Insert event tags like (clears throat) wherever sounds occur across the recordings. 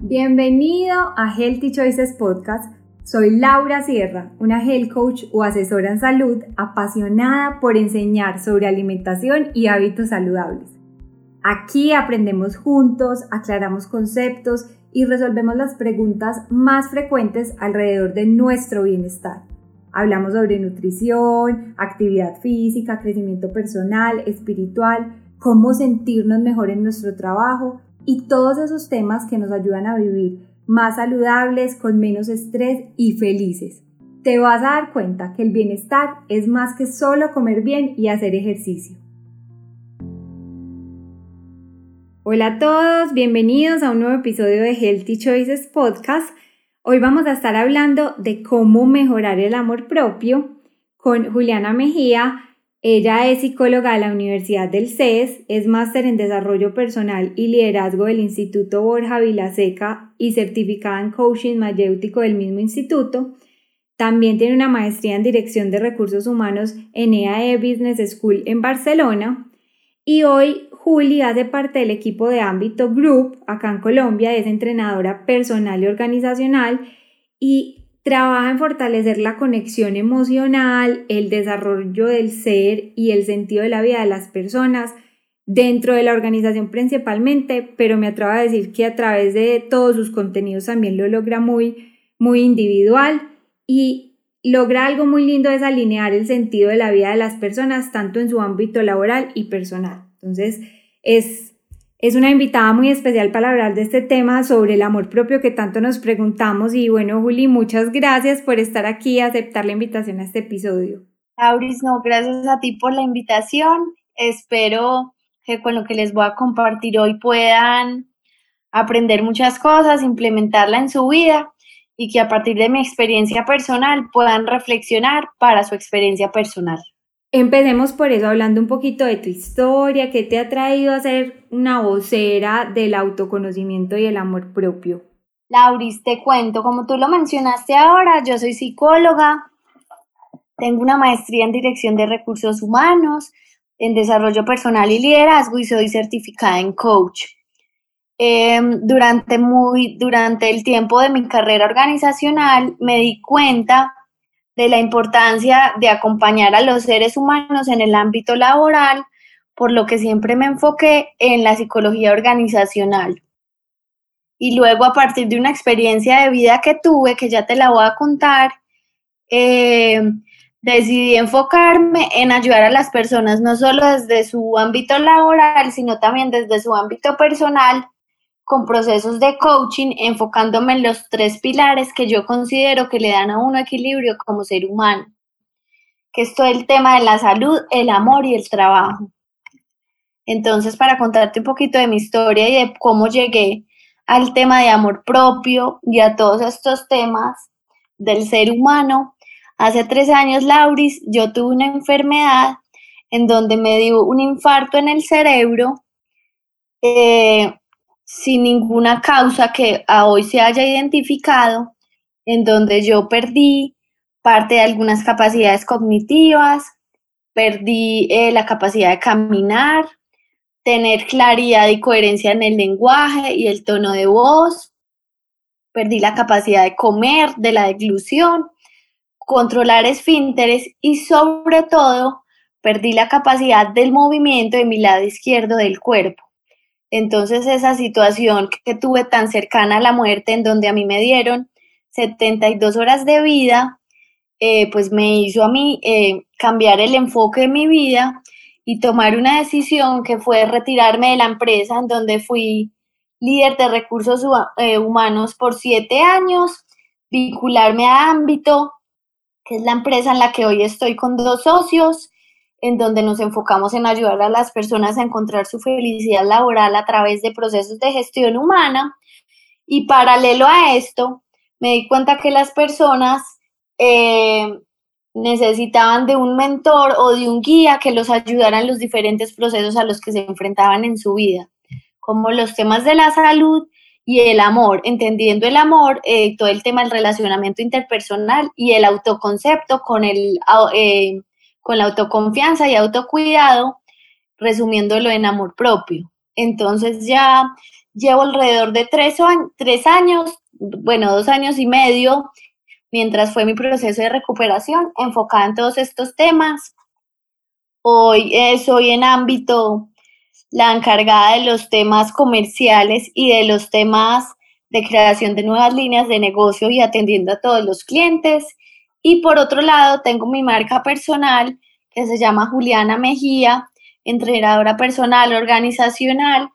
Bienvenido a Healthy Choices Podcast. Soy Laura Sierra, una health coach o asesora en salud apasionada por enseñar sobre alimentación y hábitos saludables. Aquí aprendemos juntos, aclaramos conceptos y resolvemos las preguntas más frecuentes alrededor de nuestro bienestar. Hablamos sobre nutrición, actividad física, crecimiento personal, espiritual, cómo sentirnos mejor en nuestro trabajo y todos esos temas que nos ayudan a vivir más saludables, con menos estrés y felices. Te vas a dar cuenta que el bienestar es más que solo comer bien y hacer ejercicio. Hola a todos, bienvenidos a un nuevo episodio de Healthy Choices Podcast. Hoy vamos a estar hablando de cómo mejorar el amor propio con Juliana Mejía. Ella es psicóloga de la Universidad del CES, es máster en desarrollo personal y liderazgo del Instituto Borja Vilaseca y certificada en coaching mayéutico del mismo instituto. También tiene una maestría en dirección de recursos humanos en EAE e Business School en Barcelona. Y hoy Juli hace parte del equipo de ámbito Group acá en Colombia, es entrenadora personal y organizacional y trabaja en fortalecer la conexión emocional, el desarrollo del ser y el sentido de la vida de las personas dentro de la organización principalmente, pero me atrevo a decir que a través de todos sus contenidos también lo logra muy, muy individual y logra algo muy lindo es alinear el sentido de la vida de las personas tanto en su ámbito laboral y personal. Entonces, es, es una invitada muy especial para hablar de este tema sobre el amor propio que tanto nos preguntamos. Y bueno, Juli, muchas gracias por estar aquí y aceptar la invitación a este episodio. Auris, no, gracias a ti por la invitación. Espero que con lo que les voy a compartir hoy puedan aprender muchas cosas, implementarla en su vida y que a partir de mi experiencia personal puedan reflexionar para su experiencia personal. Empecemos por eso, hablando un poquito de tu historia, qué te ha traído a ser una vocera del autoconocimiento y el amor propio. Lauris, te cuento, como tú lo mencionaste ahora, yo soy psicóloga, tengo una maestría en dirección de recursos humanos, en desarrollo personal y liderazgo y soy certificada en coach. Em, durante, muy, durante el tiempo de mi carrera organizacional me di cuenta de la importancia de acompañar a los seres humanos en el ámbito laboral, por lo que siempre me enfoqué en la psicología organizacional. Y luego a partir de una experiencia de vida que tuve, que ya te la voy a contar, eh, decidí enfocarme en ayudar a las personas no solo desde su ámbito laboral, sino también desde su ámbito personal con procesos de coaching enfocándome en los tres pilares que yo considero que le dan a uno equilibrio como ser humano, que es todo el tema de la salud, el amor y el trabajo. Entonces, para contarte un poquito de mi historia y de cómo llegué al tema de amor propio y a todos estos temas del ser humano, hace tres años, Lauris, yo tuve una enfermedad en donde me dio un infarto en el cerebro. Eh, sin ninguna causa que a hoy se haya identificado, en donde yo perdí parte de algunas capacidades cognitivas, perdí eh, la capacidad de caminar, tener claridad y coherencia en el lenguaje y el tono de voz, perdí la capacidad de comer, de la deglución, controlar esfínteres y sobre todo perdí la capacidad del movimiento de mi lado izquierdo del cuerpo. Entonces esa situación que tuve tan cercana a la muerte, en donde a mí me dieron 72 horas de vida, eh, pues me hizo a mí eh, cambiar el enfoque de mi vida y tomar una decisión que fue retirarme de la empresa en donde fui líder de recursos eh, humanos por siete años, vincularme a Ámbito, que es la empresa en la que hoy estoy con dos socios, en donde nos enfocamos en ayudar a las personas a encontrar su felicidad laboral a través de procesos de gestión humana. Y paralelo a esto, me di cuenta que las personas eh, necesitaban de un mentor o de un guía que los ayudara en los diferentes procesos a los que se enfrentaban en su vida, como los temas de la salud y el amor, entendiendo el amor, eh, todo el tema del relacionamiento interpersonal y el autoconcepto con el... Eh, con la autoconfianza y autocuidado, resumiéndolo en amor propio. Entonces ya llevo alrededor de tres, años, bueno, dos años y medio, mientras fue mi proceso de recuperación, enfocada en todos estos temas. Hoy eh, soy en ámbito la encargada de los temas comerciales y de los temas de creación de nuevas líneas de negocio y atendiendo a todos los clientes. Y por otro lado, tengo mi marca personal que se llama Juliana Mejía, entrenadora personal organizacional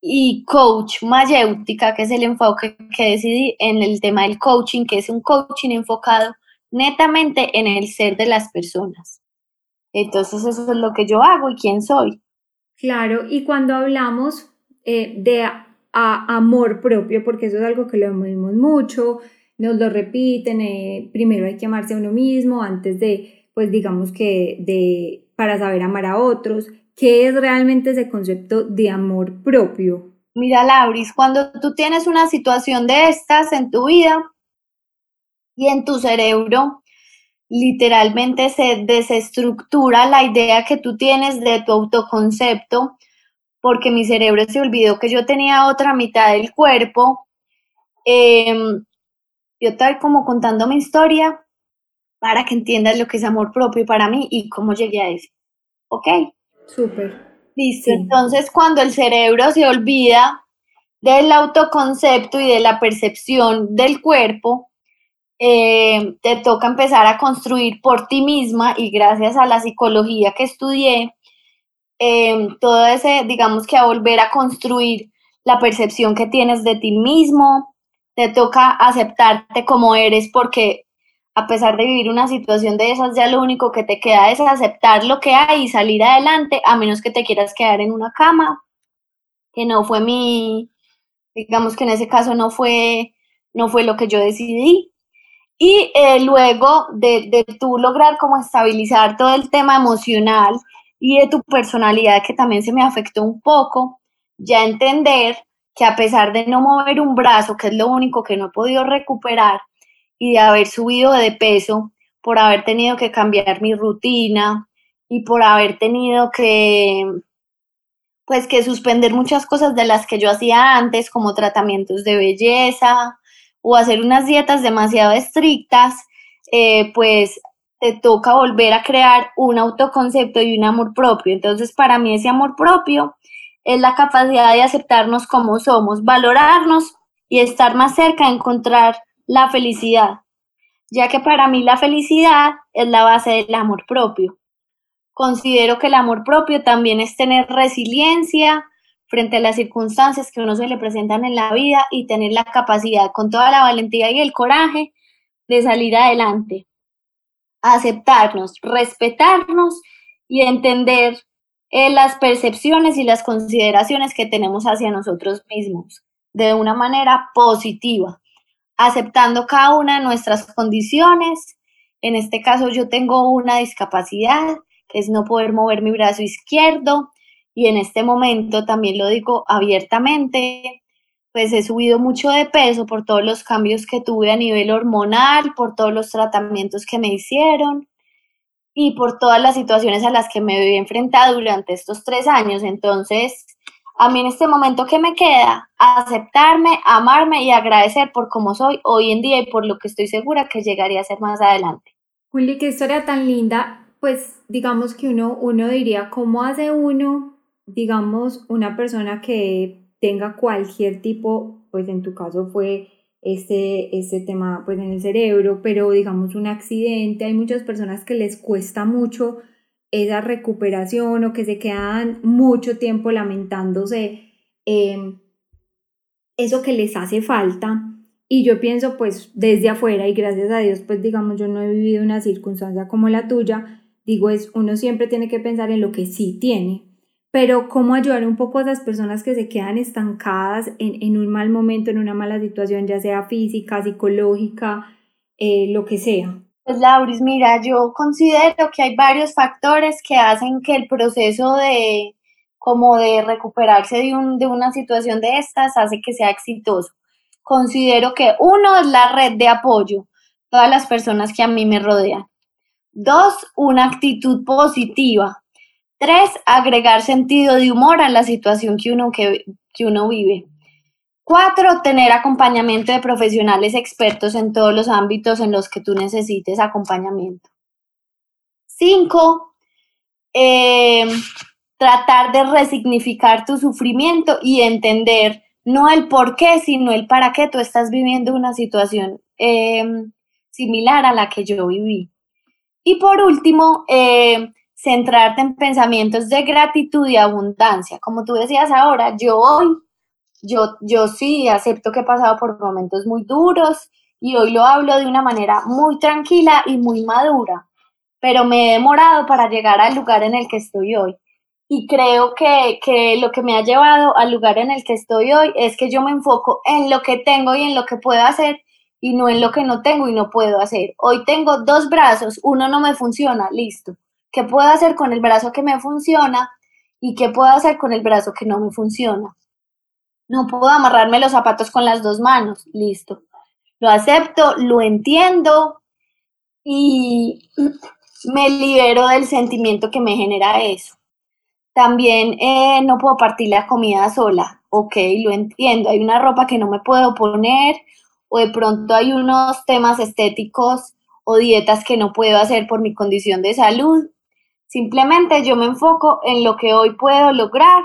y coach mayéutica, que es el enfoque que decidí en el tema del coaching, que es un coaching enfocado netamente en el ser de las personas. Entonces eso es lo que yo hago y quién soy. Claro, y cuando hablamos eh, de amor propio, porque eso es algo que lo vemos mucho, nos lo repiten, eh, primero hay que amarse a uno mismo antes de, pues digamos que de, para saber amar a otros. ¿Qué es realmente ese concepto de amor propio? Mira, Lauris, cuando tú tienes una situación de estas en tu vida y en tu cerebro, literalmente se desestructura la idea que tú tienes de tu autoconcepto, porque mi cerebro se olvidó que yo tenía otra mitad del cuerpo. Em, yo estoy como contando mi historia para que entiendas lo que es amor propio para mí y cómo llegué a eso. ¿Ok? Súper. Listo. Entonces, cuando el cerebro se olvida del autoconcepto y de la percepción del cuerpo, eh, te toca empezar a construir por ti misma y gracias a la psicología que estudié, eh, todo ese, digamos que a volver a construir la percepción que tienes de ti mismo, te toca aceptarte como eres porque a pesar de vivir una situación de esas, ya lo único que te queda es aceptar lo que hay y salir adelante, a menos que te quieras quedar en una cama, que no fue mi, digamos que en ese caso no fue, no fue lo que yo decidí. Y eh, luego de, de tú lograr como estabilizar todo el tema emocional y de tu personalidad que también se me afectó un poco, ya entender que a pesar de no mover un brazo, que es lo único que no he podido recuperar, y de haber subido de peso, por haber tenido que cambiar mi rutina y por haber tenido que pues que suspender muchas cosas de las que yo hacía antes, como tratamientos de belleza, o hacer unas dietas demasiado estrictas, eh, pues te toca volver a crear un autoconcepto y un amor propio. Entonces, para mí ese amor propio es la capacidad de aceptarnos como somos, valorarnos y estar más cerca de encontrar la felicidad, ya que para mí la felicidad es la base del amor propio. Considero que el amor propio también es tener resiliencia, frente a las circunstancias que uno se le presentan en la vida y tener la capacidad con toda la valentía y el coraje de salir adelante, aceptarnos, respetarnos y entender eh, las percepciones y las consideraciones que tenemos hacia nosotros mismos de una manera positiva, aceptando cada una de nuestras condiciones. En este caso yo tengo una discapacidad, que es no poder mover mi brazo izquierdo, y en este momento también lo digo abiertamente, pues he subido mucho de peso por todos los cambios que tuve a nivel hormonal, por todos los tratamientos que me hicieron y por todas las situaciones a las que me he enfrentado durante estos tres años. Entonces, a mí en este momento que me queda, aceptarme, amarme y agradecer por cómo soy hoy en día y por lo que estoy segura que llegaría a ser más adelante. Juli, qué historia tan linda. Pues digamos que uno, uno diría, ¿cómo hace uno digamos, una persona que tenga cualquier tipo, pues en tu caso fue este, este tema pues en el cerebro, pero digamos un accidente, hay muchas personas que les cuesta mucho esa recuperación o que se quedan mucho tiempo lamentándose em, eso que les hace falta. Y yo pienso pues desde afuera y gracias a Dios pues digamos yo no he vivido una circunstancia como la tuya, digo es uno siempre tiene que pensar en lo que sí tiene, pero cómo ayudar un poco a esas personas que se quedan estancadas en, un mal momento, en una mala situación, ya sea física, psicológica, eh, lo que sea. Pues Lauris, mira, yo considero que hay varios factores que hacen que el proceso de como de recuperarse de, un, de una situación de estas hace que sea exitoso. Considero que uno es la red de apoyo, todas las personas que a mí me rodean. Dos, una actitud positiva Tres, agregar sentido de humor a la situación que uno, que, que uno vive. Cuatro, tener acompañamiento de profesionales expertos en todos los ámbitos en los que tú necesites acompañamiento. Cinco, eh, tratar de resignificar tu sufrimiento y entender no el por qué, sino el para qué tú estás viviendo una situación eh, similar a la que yo viví. Y por último, eh, centrarte en pensamientos de gratitud y abundancia. Como tú decías ahora, yo hoy, yo, yo sí acepto que he pasado por momentos muy duros y hoy lo hablo de una manera muy tranquila y muy madura, pero me he demorado para llegar al lugar en el que estoy hoy. Y creo que, que lo que me ha llevado al lugar en el que estoy hoy es que yo me enfoco en lo que tengo y en lo que puedo hacer y no en lo que no tengo y no puedo hacer. Hoy tengo dos brazos, uno no me funciona, listo. ¿Qué puedo hacer con el brazo que me funciona y qué puedo hacer con el brazo que no me funciona? No puedo amarrarme los zapatos con las dos manos, listo. Lo acepto, lo entiendo y (clears throat) me libero del sentimiento que me genera eso. También eh, no puedo partir la comida sola. Ok, lo entiendo. Hay una ropa que no me puedo poner o de pronto hay unos temas estéticos o dietas que no puedo hacer por mi condición de salud. Simplemente yo me enfoco en lo que hoy puedo lograr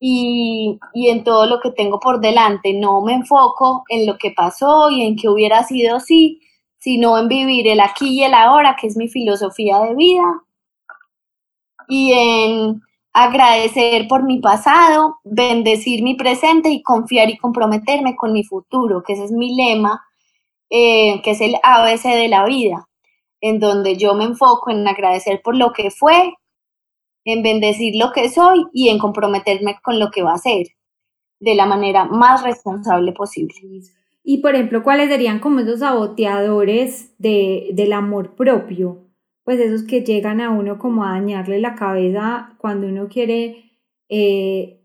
y, y, en todo lo que tengo por delante. No me enfoco en lo que pasó y en que hubiera sido así, sino en vivir el aquí y el ahora, que es mi filosofía de vida. Y en agradecer por mi pasado, bendecir mi presente y confiar y comprometerme con mi futuro, que ese es mi lema, eh, que es el ABC de la vida, en donde yo me enfoco en agradecer por lo que fue, en bendecir lo que soy y en comprometerme con lo que va a ser de la manera más responsable posible. Y por ejemplo, ¿cuáles serían como esos saboteadores de, del amor propio? pues esos que llegan a uno como a dañarle la cabeza cuando uno quiere eh,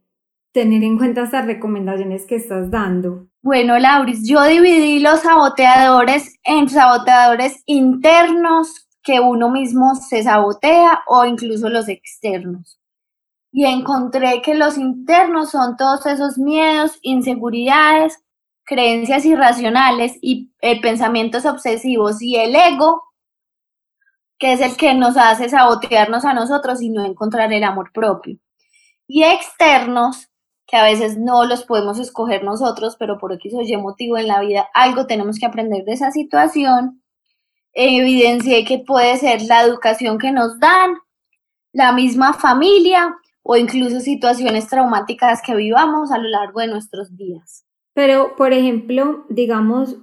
tener en cuenta estas recomendaciones que estás dando. Bueno, Lauris, yo dividí los saboteadores en saboteadores internos que uno mismo se sabotea o incluso los externos. Y encontré que los internos son todos esos miedos, inseguridades, creencias irracionales y eh, pensamientos obsesivos y el ego que es el que nos hace sabotearnos a nosotros y no encontrar el amor propio. Y externos, que a veces no los podemos escoger nosotros, pero por X o Y motivo en la vida algo tenemos que aprender de esa situación. Evidencié que puede ser la educación que nos dan, la misma familia o incluso situaciones traumáticas que vivamos a lo largo de nuestros días. Pero, por ejemplo, digamos,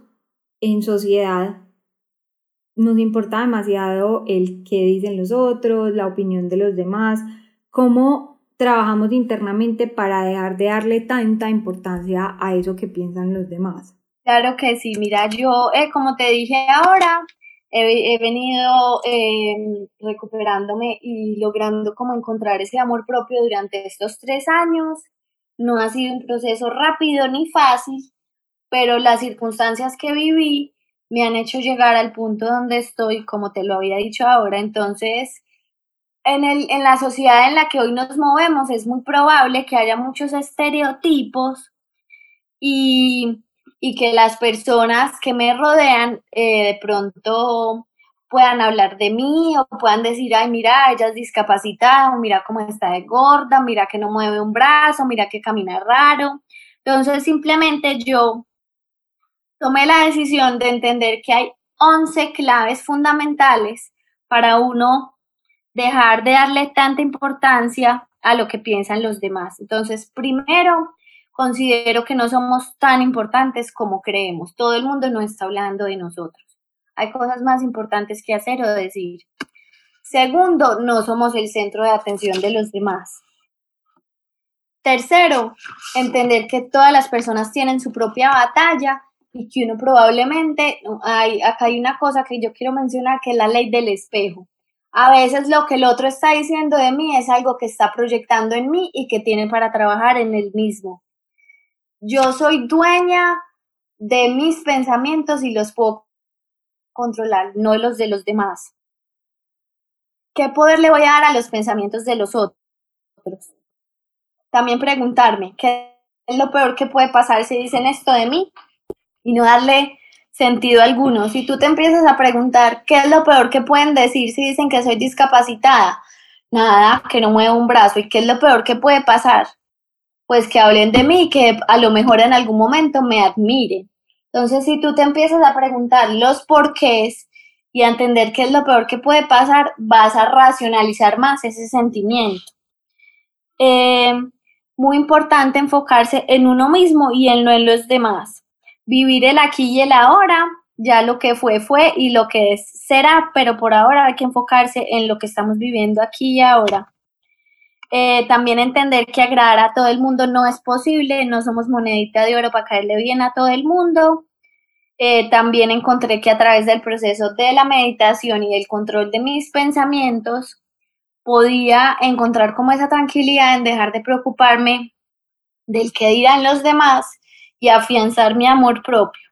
en sociedad, nos importa demasiado el qué dicen los otros, la opinión de los demás, cómo trabajamos internamente para dejar de darle tanta importancia a eso que piensan los demás. Claro que sí, mira, yo, eh, como te dije ahora, he, venido em, recuperándome y logrando como encontrar ese amor propio durante estos tres años. No ha sido un proceso rápido ni fácil, pero las circunstancias que viví me han hecho llegar al punto donde estoy, como te lo había dicho ahora. Entonces, en, el, en la sociedad en la que hoy nos movemos es muy probable que haya muchos estereotipos y, y que las personas que me rodean eh, de pronto puedan hablar de mí o puedan decir, ay, mira, ella es discapacitada, mira cómo está de gorda, mira que no mueve un brazo, mira que camina raro. Entonces, simplemente yo tomé la decisión de entender que hay 11 claves fundamentales para uno dejar de darle tanta importancia a lo que piensan los demás. Entonces, primero, considero que no somos tan importantes como creemos. Todo el mundo no está hablando de nosotros. Hay cosas más importantes que hacer o decir. Segundo, no somos el centro de atención de los demás. Tercero, entender que todas las personas tienen su propia batalla y que uno probablemente, acá hay una cosa que yo quiero mencionar, que es la ley del espejo. A veces lo que el otro está diciendo de mí es algo que está proyectando en mí y que tiene para trabajar en el mismo. Yo soy dueña de mis pensamientos y los puedo controlar, no los de los demás. ¿qué poder le voy a dar a los pensamientos de los otros? También preguntarme, ¿qué es lo peor que puede pasar si dicen esto de mí? Y no darle sentido alguno. Si tú te empiezas a preguntar, ¿qué es lo peor que pueden decir si dicen que soy discapacitada? Nada, que no muevo un brazo. ¿Y qué es lo peor que puede pasar? Pues que hablen de mí, que a lo mejor en algún momento me admiren. Entonces, si tú te empiezas a preguntar los porqués y a entender qué es lo peor que puede pasar, vas a racionalizar más ese sentimiento. Eh, muy importante enfocarse en uno mismo y en no en los demás. Vivir el aquí y el ahora, ya lo que fue fue y lo que es será, pero por ahora hay que enfocarse en lo que estamos viviendo aquí y ahora. Eh, también entender que agradar a todo el mundo no es posible, no somos monedita de oro para caerle bien a todo el mundo. Eh, también encontré que a través del proceso de la meditación y el control de mis pensamientos, podía encontrar como esa tranquilidad en dejar de preocuparme del que dirán los demás afianzar mi amor propio.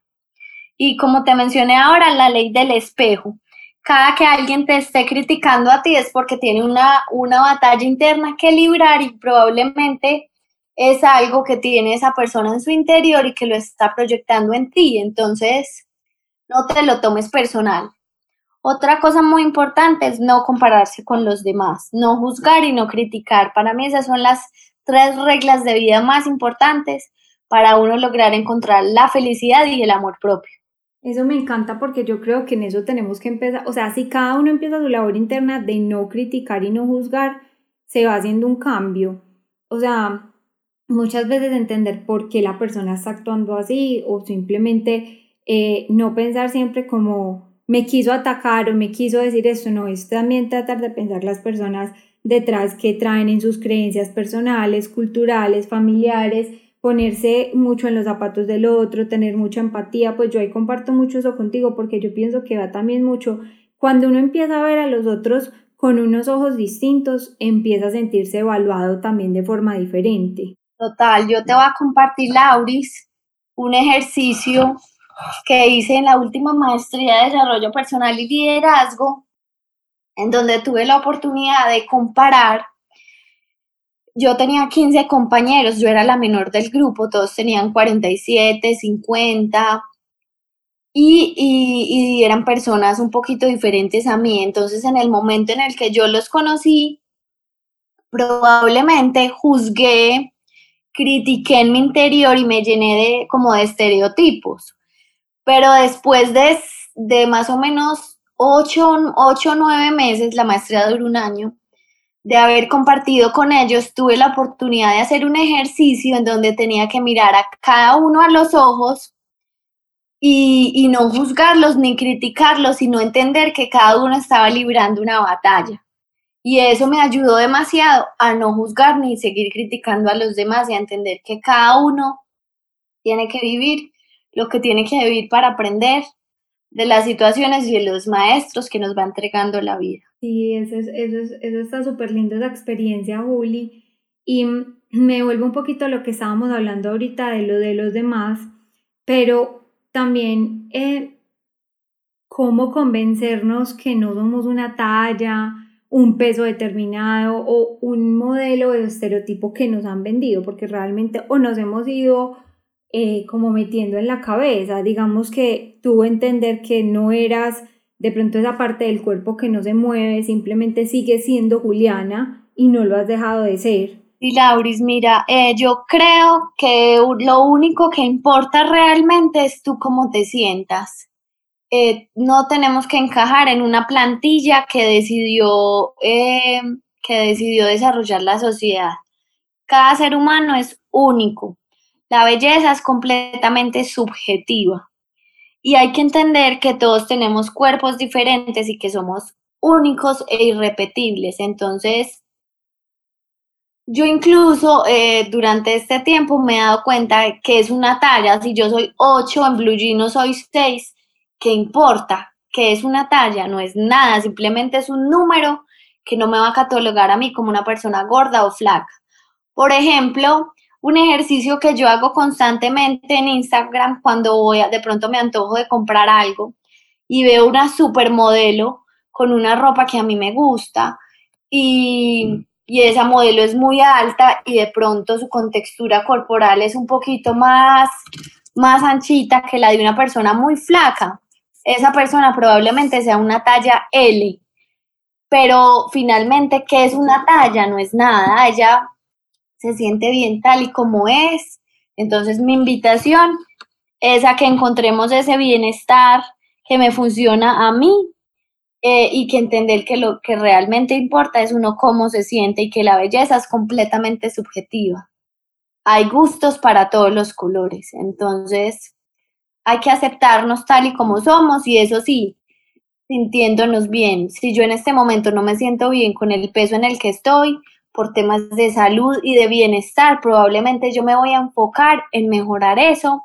Y como te mencioné ahora, la ley del espejo. Cada que alguien te esté criticando a ti es porque tiene una, una batalla interna que librar y probablemente es algo que tiene esa persona en su interior y que lo está proyectando en ti. Entonces, no te lo tomes personal. Otra cosa muy importante es no compararse con los demás, no juzgar y no criticar. Para mí esas son las tres reglas de vida más importantes para uno lograr encontrar la felicidad y el amor propio. Eso me encanta porque yo creo que en eso tenemos que empezar, o sea, si cada uno empieza su labor interna de no criticar y no juzgar, se va haciendo un cambio. O sea, muchas veces entender por qué la persona está actuando así o simplemente eh, no pensar siempre como me quiso atacar o me quiso decir esto, no, es también tratar de pensar las personas detrás que traen en sus creencias personales, culturales, familiares, ponerse mucho en los zapatos del otro, tener mucha empatía, pues yo ahí comparto mucho eso contigo porque yo pienso que va también mucho, cuando uno empieza a ver a los otros con unos ojos distintos, empieza a sentirse evaluado también de forma diferente. Total, yo te voy a compartir, Lauris, un ejercicio que hice en la última maestría de desarrollo personal y liderazgo, en donde tuve la oportunidad de comparar. Yo tenía 15 compañeros, yo era la menor del grupo, todos tenían 47, 50, y, y, y, eran personas un poquito diferentes a mí. Entonces, en el momento en el que yo los conocí, probablemente juzgué, critiqué en mi interior y me llené de como de estereotipos. Pero después de, de más o menos ocho o nueve meses, la maestría duró un año, de haber compartido con ellos, tuve la oportunidad de hacer un ejercicio en donde tenía que mirar a cada uno a los ojos y, no juzgarlos ni criticarlos, sino entender que cada uno estaba librando una batalla. Y eso me ayudó demasiado a no juzgar ni seguir criticando a los demás y a entender que cada uno tiene que vivir lo que tiene que vivir para aprender de las situaciones y de los maestros que nos va entregando la vida. Sí, eso, es, eso, es, eso está súper lindo, esa experiencia, Juli. Y me vuelvo un poquito a lo que estábamos hablando ahorita de lo de los demás, pero también eh, cómo convencernos que no somos una talla, un peso determinado o un modelo de estereotipo que nos han vendido, porque realmente o nos hemos ido eh, como metiendo en la cabeza, digamos que tuvo entender que no eras de pronto esa parte del cuerpo que no se mueve, simplemente sigue siendo Juliana y no lo has dejado de ser. Y Lauris, mira, eh, yo creo que lo único que importa realmente es tú cómo te sientas. Eh, no tenemos que encajar en una plantilla que decidió, que decidió desarrollar la sociedad. Cada ser humano es único la belleza es completamente subjetiva y hay que entender que todos tenemos cuerpos diferentes y que somos únicos e irrepetibles. Entonces, yo incluso eh, durante este tiempo me he dado cuenta que es una talla. Si yo soy 8, en Blue Jeans soy 6, ¿qué importa? Que es una talla, no es nada, simplemente es un número que no me va a catalogar a mí como una persona gorda o flaca. Por ejemplo, un ejercicio que yo hago constantemente en Instagram cuando voy a, de pronto me antojo de comprar algo y veo una supermodelo con una ropa que a mí me gusta y, y esa modelo es muy alta y de pronto su contextura corporal es un poquito más, más anchita que la de una persona muy flaca. Esa persona probablemente sea una talla L, pero finalmente, ¿qué es una talla? No es nada, ella se siente bien tal y como es. Entonces mi invitación es a que encontremos ese bienestar que me funciona a mí eh, y que entender que lo que realmente importa es uno cómo se siente y que la belleza es completamente subjetiva. Hay gustos para todos los colores, entonces hay que aceptarnos tal y como somos y eso sí, sintiéndonos bien. Si yo en este momento no me siento bien con el peso en el que estoy, por temas de salud y de bienestar, probablemente yo me voy a enfocar en mejorar eso,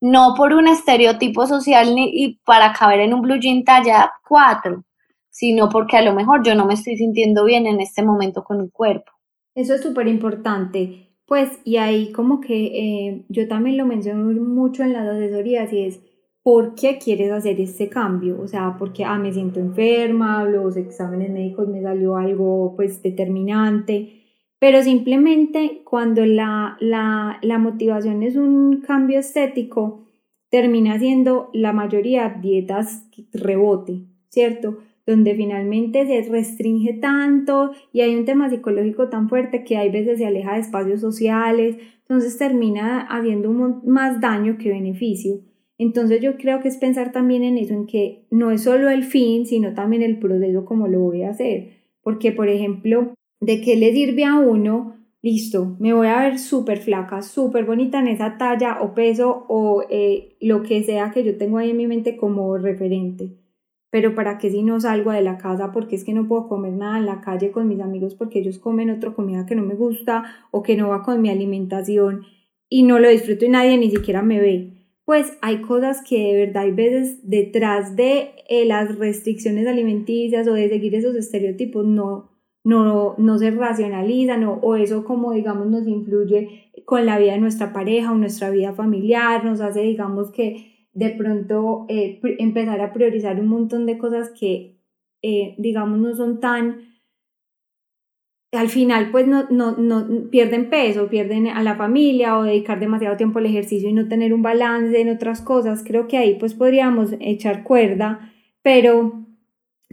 no por un estereotipo social ni para caber en un blue jean talla 4, sino porque a lo mejor yo no me estoy sintiendo bien en este momento con mi cuerpo. Eso es súper importante. Pues, y ahí como que eh, yo también lo menciono mucho en las asesorías y es, ¿por qué quieres hacer este cambio? O sea, porque, ah, me siento enferma, los exámenes médicos me salió algo pues determinante, pero simplemente cuando la, la, la motivación es un cambio estético, termina siendo la mayoría dietas rebote, ¿cierto? donde finalmente se restringe tanto y hay un tema psicológico tan fuerte que hay veces se aleja de espacios sociales, entonces termina haciendo más daño que beneficio. Entonces yo creo que es pensar también en eso, en que no es solo el fin, sino también el proceso como lo voy a hacer. Porque, por ejemplo, ¿de qué le sirve a uno? Listo, me voy a ver súper flaca, súper bonita en esa talla o peso o eh, lo que sea que yo tengo ahí en mi mente como referente pero para qué si no salgo de la casa porque es que no puedo comer nada en la calle con mis amigos porque ellos comen otra comida que no me gusta o que no va con mi alimentación y no lo disfruto y nadie ni siquiera me ve. Pues hay cosas que de verdad hay veces detrás de eh, las restricciones alimenticias o de seguir esos estereotipos no, no, no se racionalizan o, o, eso como digamos nos influye con la vida de nuestra pareja o nuestra vida familiar, nos hace digamos que de pronto eh, empezar a priorizar un montón de cosas que, eh, digamos, no son tan, al final pues no, no, no, pierden peso, pierden a la familia o dedicar demasiado tiempo al ejercicio y no tener un balance en otras cosas, creo que ahí pues podríamos echar cuerda, pero,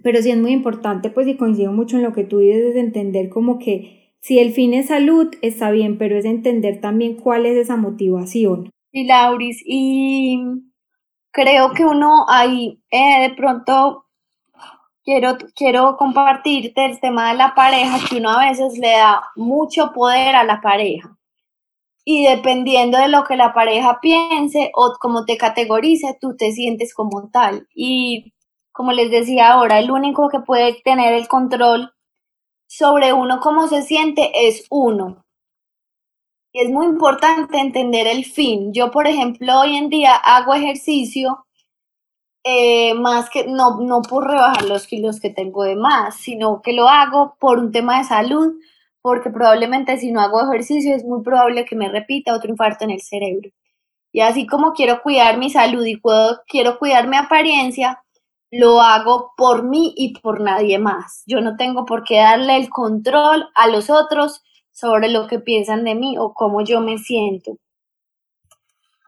pero sí es muy importante pues y coincido mucho en lo que tú dices, es entender como que si el fin es salud, está bien, pero es entender también cuál es esa motivación. Y Lauris, y creo que uno ahí eh, de pronto quiero, quiero compartirte el tema de la pareja, que uno a veces le da mucho poder a la pareja. Y dependiendo de lo que la pareja piense o cómo te categorice, tú te sientes como tal. Y como les decía ahora, el único que puede tener el control sobre uno cómo se siente es uno. Y es muy importante entender el fin. Yo, por ejemplo, hoy en día hago ejercicio eh, más que no, no por rebajar los kilos que tengo de más, sino que lo hago por un tema de salud, porque probablemente si no hago ejercicio es muy probable que me repita otro infarto en el cerebro. Y así como quiero cuidar mi salud y quiero cuidar mi apariencia, lo hago por mí y por nadie más. Yo no tengo por qué darle el control a los otros sobre lo que piensan de mí o cómo yo me siento.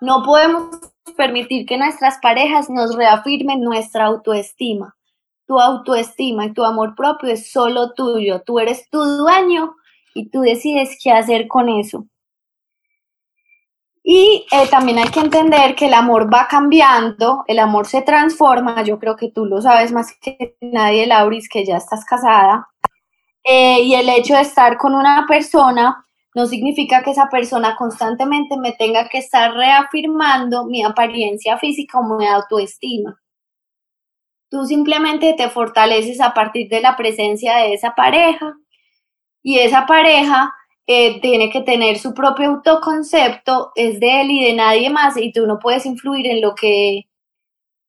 No podemos permitir que nuestras parejas nos reafirmen nuestra autoestima. Tu autoestima y tu amor propio es solo tuyo. Tú eres tu dueño y tú decides qué hacer con eso. Y eh, también hay que entender que el amor va cambiando, el amor se transforma. Yo creo que tú lo sabes más que nadie, Lauris, que ya estás casada. Eh, y el hecho de estar con una persona no significa que esa persona constantemente me tenga que estar reafirmando mi apariencia física o mi autoestima. Tú simplemente te fortaleces a partir de la presencia de esa pareja y esa pareja eh, tiene que tener su propio autoconcepto, es de él y de nadie más y tú no puedes influir en lo que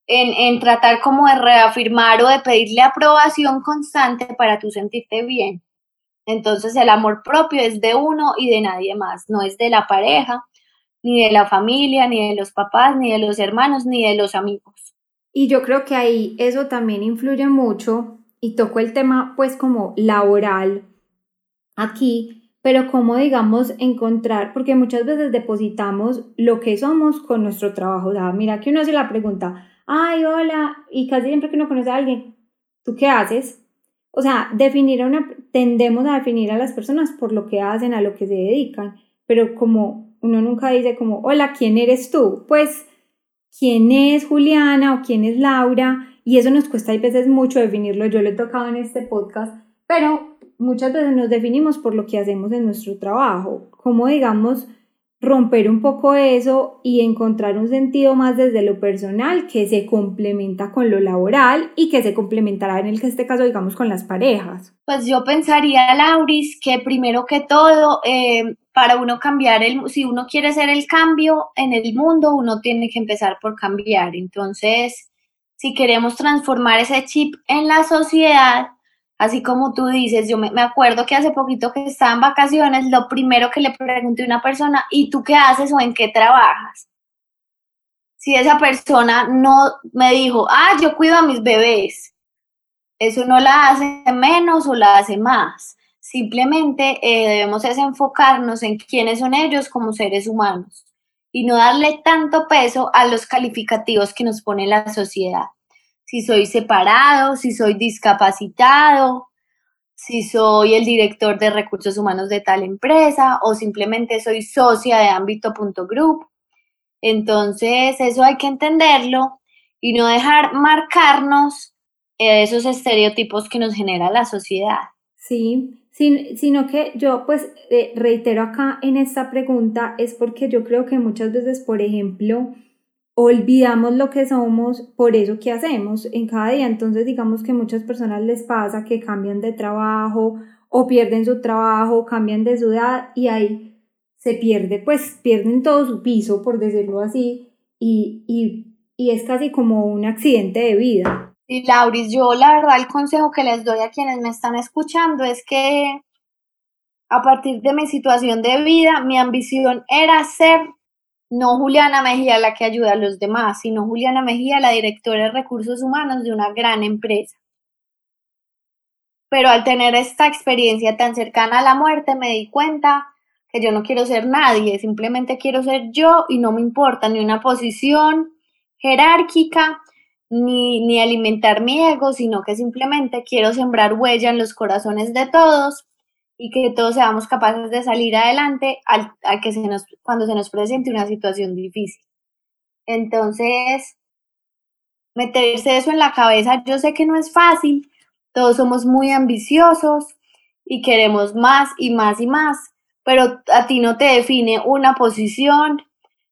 en, tratar como de reafirmar o de pedirle aprobación constante para tú sentirte bien. Entonces el amor propio es de uno y de nadie más, no es de la pareja, ni de la familia, ni de los papás, ni de los hermanos, ni de los amigos. Y yo creo que ahí eso también influye mucho y toco el tema pues como laboral aquí, pero cómo digamos encontrar, porque muchas veces depositamos lo que somos con nuestro trabajo. O mira que uno hace la pregunta, ay, hola, y casi siempre que uno conoce a alguien, ¿tú qué haces? O sea, definir a una, tendemos a definir a las personas por lo que hacen, a lo que se dedican, pero como uno nunca dice como, hola, ¿quién eres tú? Pues, ¿quién es Juliana o quién es Laura? Y eso nos cuesta a veces mucho definirlo, yo lo he tocado en este podcast, pero muchas veces nos definimos por lo que hacemos en nuestro trabajo, como digamos, romper un poco eso y encontrar un sentido más desde lo personal que se complementa con lo laboral y que se complementará en el que este caso, digamos, con las parejas. Pues yo pensaría, Lauris, que primero que todo, eh, para uno cambiar, el, si uno quiere hacer el cambio en el mundo, uno tiene que empezar por cambiar. Entonces, si queremos transformar ese chip en la sociedad, Así como tú dices, yo me, acuerdo que hace poquito que estaba en vacaciones, lo primero que le pregunté a una persona, ¿y tú qué haces o en qué trabajas? Si esa persona no me dijo, ah, yo cuido a mis bebés, eso no la hace menos o la hace más. Simplemente eh, debemos es enfocarnos en quiénes son ellos como seres humanos y no darle tanto peso a los calificativos que nos pone la sociedad si soy separado, si soy discapacitado, si soy el director de recursos humanos de tal empresa o simplemente soy socia de ámbito.group. Entonces, eso hay que entenderlo y no dejar marcarnos esos estereotipos que nos genera la sociedad. Sí, sino que yo pues eh, reitero acá en esta pregunta es porque yo creo que muchas veces, por ejemplo, olvidamos lo que somos por eso que hacemos en cada día. Entonces, digamos que muchas personas les pasa que cambian de trabajo o pierden su trabajo, cambian de ciudad y ahí se pierde, pues pierden todo su piso, por decirlo así, y, y, y es casi como un accidente de vida. Y Lauris, yo la verdad el consejo que les doy a quienes me están escuchando es que a partir de mi situación de vida, mi ambición era ser no Juliana Mejía la que ayuda a los demás, sino Juliana Mejía, la directora de recursos humanos de una gran empresa. Pero al tener esta experiencia tan cercana a la muerte, me di cuenta que yo no quiero ser nadie, simplemente quiero ser yo y no me importa ni una posición jerárquica, ni, ni alimentar mi ego, sino que simplemente quiero sembrar huella en los corazones de todos y que todos seamos capaces de salir adelante al, que se nos, cuando se nos presente una situación difícil. Entonces, meterse eso en la cabeza, yo sé que no es fácil, todos somos muy ambiciosos y queremos más y más y más, pero a ti no te define una posición,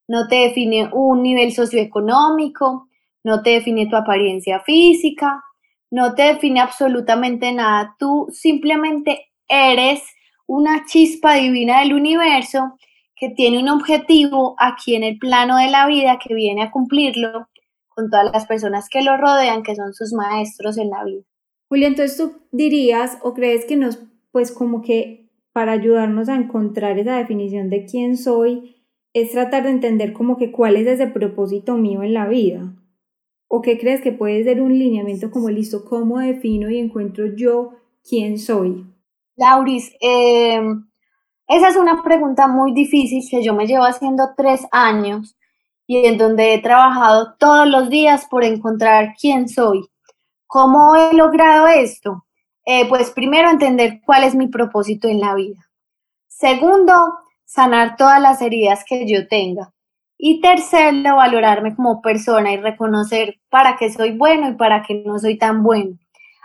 no te define un nivel socioeconómico, no te define tu apariencia física, no te define absolutamente nada, tú simplemente eres una chispa divina del universo que tiene un objetivo aquí en el plano de la vida que viene a cumplirlo con todas las personas que lo rodean, que son sus maestros en la vida. Julia, entonces tú dirías o crees que nos, pues como que para ayudarnos a encontrar esa definición de quién soy, es tratar de entender como que cuál es ese propósito mío en la vida. ¿O qué crees que puede ser un lineamiento como listo, cómo defino y encuentro yo quién soy? Lauris, em, esa es una pregunta muy difícil que yo me llevo haciendo tres años y en donde he trabajado todos los días por encontrar quién soy. ¿Cómo he logrado esto? Eh, pues primero entender cuál es mi propósito en la vida. Segundo, sanar todas las heridas que yo tenga. Y tercero, valorarme como persona y reconocer para qué soy bueno y para qué no soy tan bueno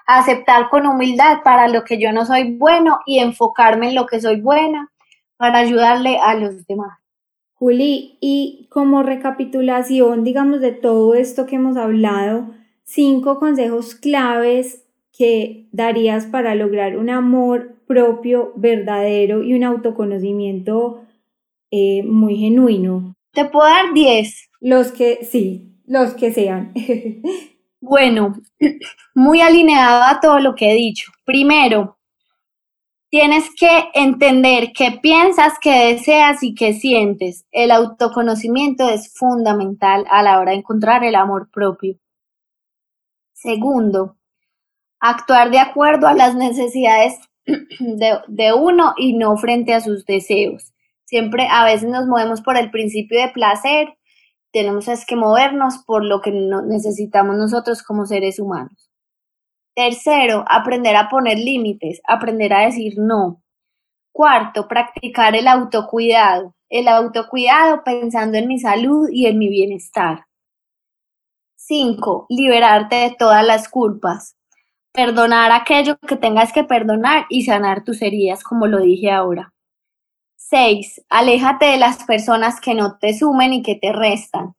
aceptar con humildad para lo que yo no soy bueno y enfocarme en lo que soy buena para ayudarle a los demás. Juli, y como recapitulación, digamos, de todo esto que hemos hablado, cinco consejos claves que darías para lograr un amor propio, verdadero y un autoconocimiento eh, muy genuino. Te puedo dar diez. Los que, sí, los que sean. (laughs) Bueno, (clears throat) muy alineado a todo lo que he dicho. Primero, tienes que entender qué piensas, qué deseas y qué sientes. El autoconocimiento es fundamental a la hora de encontrar el amor propio. Segundo, Actuar de acuerdo a las necesidades (clears throat) de, uno y no frente a sus deseos. Siempre a veces nos movemos por el principio de placer, tenemos es que movernos por lo que necesitamos nosotros como seres humanos. Tercero, aprender a poner límites, aprender a decir no. Cuarto, practicar el autocuidado. El autocuidado pensando en mi salud y en mi bienestar. Cinco, liberarte de todas las culpas. Perdonar aquello que tengas que perdonar y sanar tus heridas, como lo dije ahora. Seis, aléjate de las personas que no te sumen y que te restan.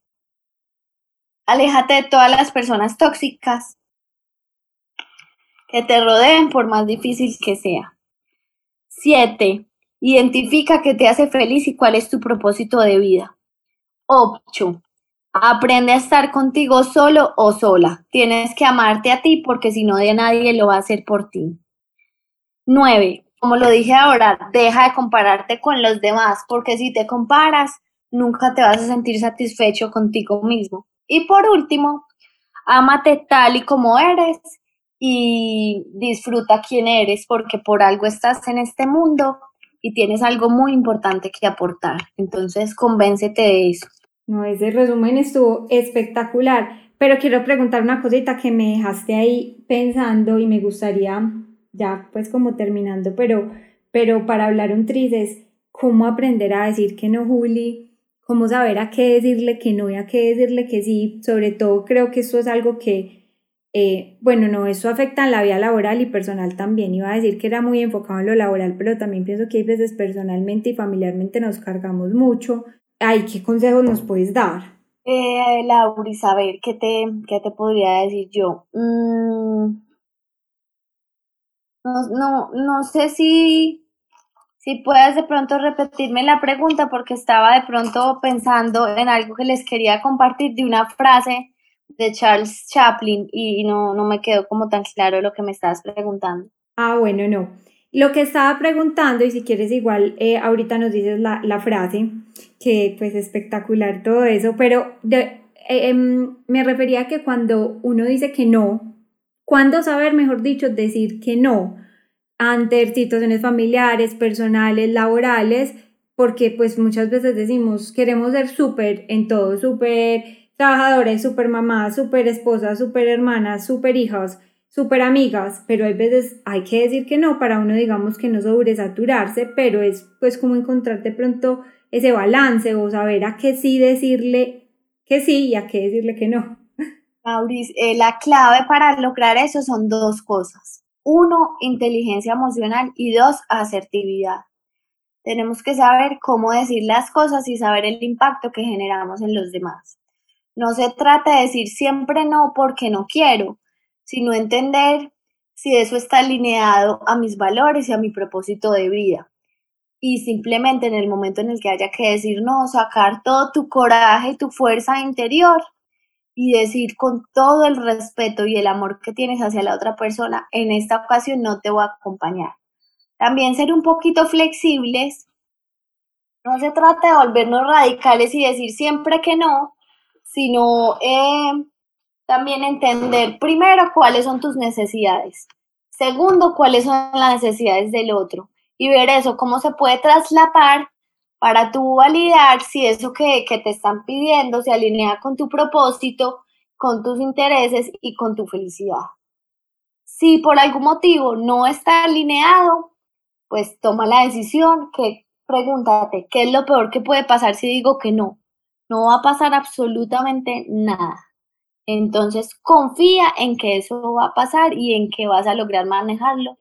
Aléjate de todas las personas tóxicas que te rodeen por más difícil que sea. 7. Identifica qué te hace feliz y cuál es tu propósito de vida. 8. Aprende a estar contigo solo o sola. Tienes que amarte a ti porque si no de nadie lo va a hacer por ti. 9. Como lo dije ahora, deja de compararte con los demás porque si te comparas, nunca te vas a sentir satisfecho contigo mismo. Y por último, ámate tal y como eres y disfruta quién eres porque por algo estás en este mundo y tienes algo muy importante que aportar. Entonces, convéncete de eso. No, ese resumen estuvo espectacular, pero quiero preguntar una cosita que me dejaste ahí pensando y me gustaría, ya pues como terminando, pero, pero para hablar un tris es cómo aprender a decir que no, Juli, cómo saber a qué decirle que no y a qué decirle que sí. Sobre todo creo que esto es algo que eh, bueno, no, eso afecta en la vida laboral y personal también. Iba a decir que era muy enfocado en lo laboral, pero también pienso que hay veces personalmente y familiarmente nos cargamos mucho. Ay, ¿qué consejos nos puedes dar? Eh, Laura, saber ¿qué te, qué te podría decir yo? Mm, no, no, sé si, si puedes de pronto repetirme la pregunta porque estaba de pronto pensando en algo que les quería compartir de una frase de Charles Chaplin y no, no me quedó como tan claro lo que me estabas preguntando. Ah, bueno, no. Lo que estaba preguntando, y si quieres igual, eh, ahorita nos dices la, la, frase, que pues espectacular todo eso, pero eh, em, me refería a que cuando uno dice que no, ¿cuándo saber, mejor dicho, decir que no? Ante situaciones familiares, personales, laborales, porque pues muchas veces decimos, queremos ser súper en todo, súper trabajadoras, super mamás, super esposas, super hermanas, super hijas, super amigas, pero hay veces hay que decir que no para uno digamos que no sobresaturarse, pero es pues como encontrar de pronto ese balance o saber a qué sí decirle que sí y a qué decirle que no. Eh, la clave para lograr eso son dos cosas. Uno, inteligencia emocional y dos, asertividad. Tenemos que saber cómo decir las cosas y saber el impacto que generamos en los demás. No se trata de decir siempre no porque no quiero, sino entender si eso está alineado a mis valores y a mi propósito de vida. Y simplemente en el momento en el que haya que decir no, sacar todo tu coraje y tu fuerza interior y decir con todo el respeto y el amor que tienes hacia la otra persona, en esta ocasión no te voy a acompañar. También ser un poquito flexibles. No se trata de volvernos radicales y decir siempre que no, sino eh, también entender primero cuáles son tus necesidades, segundo cuáles son las necesidades del otro y ver eso, cómo se puede traslapar para tú validar si eso que, que te están pidiendo se alinea con tu propósito, con tus intereses y con tu felicidad. Si por algún motivo no está alineado, pues toma la decisión que pregúntate, ¿qué es lo peor que puede pasar si digo que no? no va a pasar absolutamente nada. Entonces confía en que eso va a pasar y en que vas a lograr manejarlo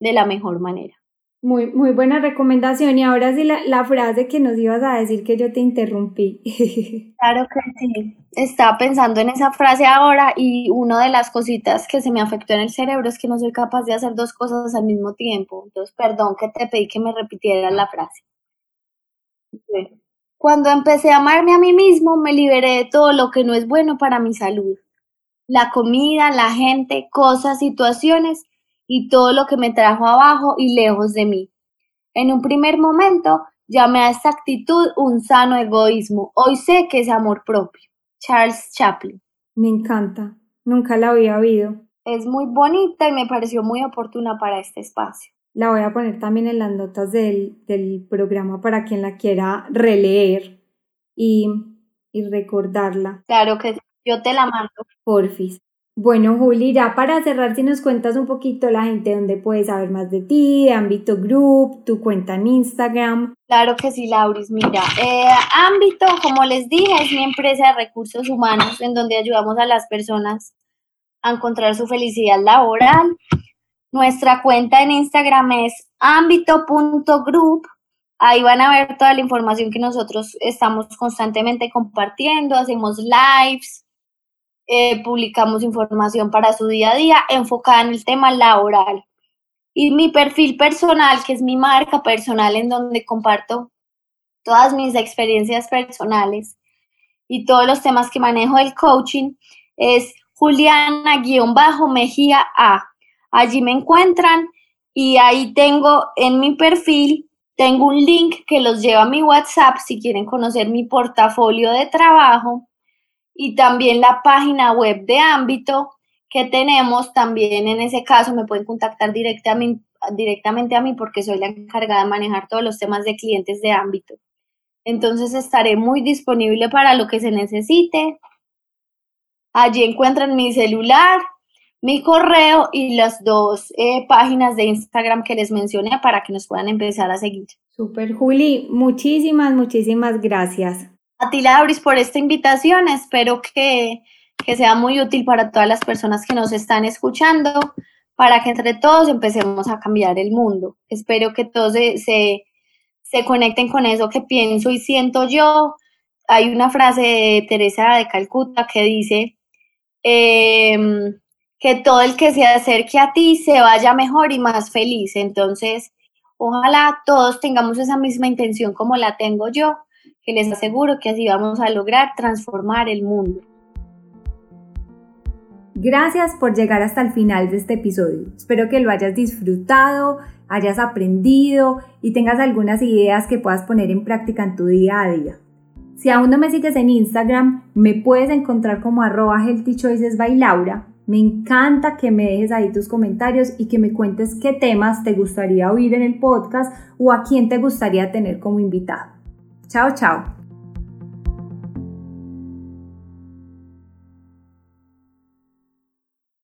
de la mejor manera. Muy, muy buena recomendación. Y ahora sí la, la frase que nos ibas a decir que yo te interrumpí. (laughs) Claro que sí. Estaba pensando en esa frase ahora y una de las cositas que se me afectó en el cerebro es que no soy capaz de hacer dos cosas al mismo tiempo. Entonces, perdón que te pedí que me repitieras la frase. Cuando empecé a amarme a mí mismo, me liberé de todo lo que no es bueno para mi salud. La comida, la gente, cosas, situaciones y todo lo que me trajo abajo y lejos de mí. En un primer momento llamé a esta actitud un sano egoísmo. Hoy sé que es amor propio. Charles Chaplin. Me encanta. Nunca la había oído. es muy bonita y me pareció muy oportuna para este espacio. La voy a poner también en las notas del, del programa para quien la quiera releer y, y recordarla. Claro que yo te la mando. Porfis. Bueno, Juli, ya para cerrar, si nos cuentas un poquito la gente dónde puede saber más de ti, Ámbito Group, tu cuenta en Instagram. Claro que sí, Lauris. Mira, eh, Ámbito, como les dije, es mi empresa de recursos humanos en donde ayudamos a las personas a encontrar su felicidad laboral. Nuestra cuenta en Instagram es ámbito.group. Ahí van a ver toda la información que nosotros estamos constantemente compartiendo, hacemos lives eh, publicamos información para su día a día enfocada en el tema laboral. Y mi perfil personal, que es mi marca personal en donde comparto todas mis experiencias personales y todos los temas que manejo del coaching, es Juliana-Mejía A. Allí me encuentran y ahí tengo en mi perfil, tengo un link que los lleva a mi WhatsApp si quieren conocer mi portafolio de trabajo y también la página web de ámbito que tenemos, también en ese caso me pueden contactar directamente, directamente a mí porque soy la encargada de manejar todos los temas de clientes de ámbito. Entonces estaré muy disponible para lo que se necesite. Allí encuentran mi celular, mi correo y las dos eh, páginas de Instagram que les mencioné para que nos puedan empezar a seguir. Super, Juli, muchísimas, muchísimas gracias a ti, Lauris, por esta invitación. Espero que, sea muy útil para todas las personas que nos están escuchando, para que entre todos empecemos a cambiar el mundo. Espero que todos se, conecten con eso que pienso y siento yo. Hay una frase de Teresa de Calcuta que dice em, que todo el que se acerque a ti se vaya mejor y más feliz. Entonces, ojalá todos tengamos esa misma intención como la tengo yo que les aseguro que así vamos a lograr transformar el mundo. Gracias por llegar hasta el final de este episodio. Espero que lo hayas disfrutado, hayas aprendido y tengas algunas ideas que puedas poner en práctica en tu día a día. Si aún no me sigues en Instagram, me puedes encontrar como arroba healthy by Laura. Me encanta que me dejes ahí tus comentarios y que me cuentes qué temas te gustaría oír en el podcast o a quién te gustaría tener como invitado. Chao, chao.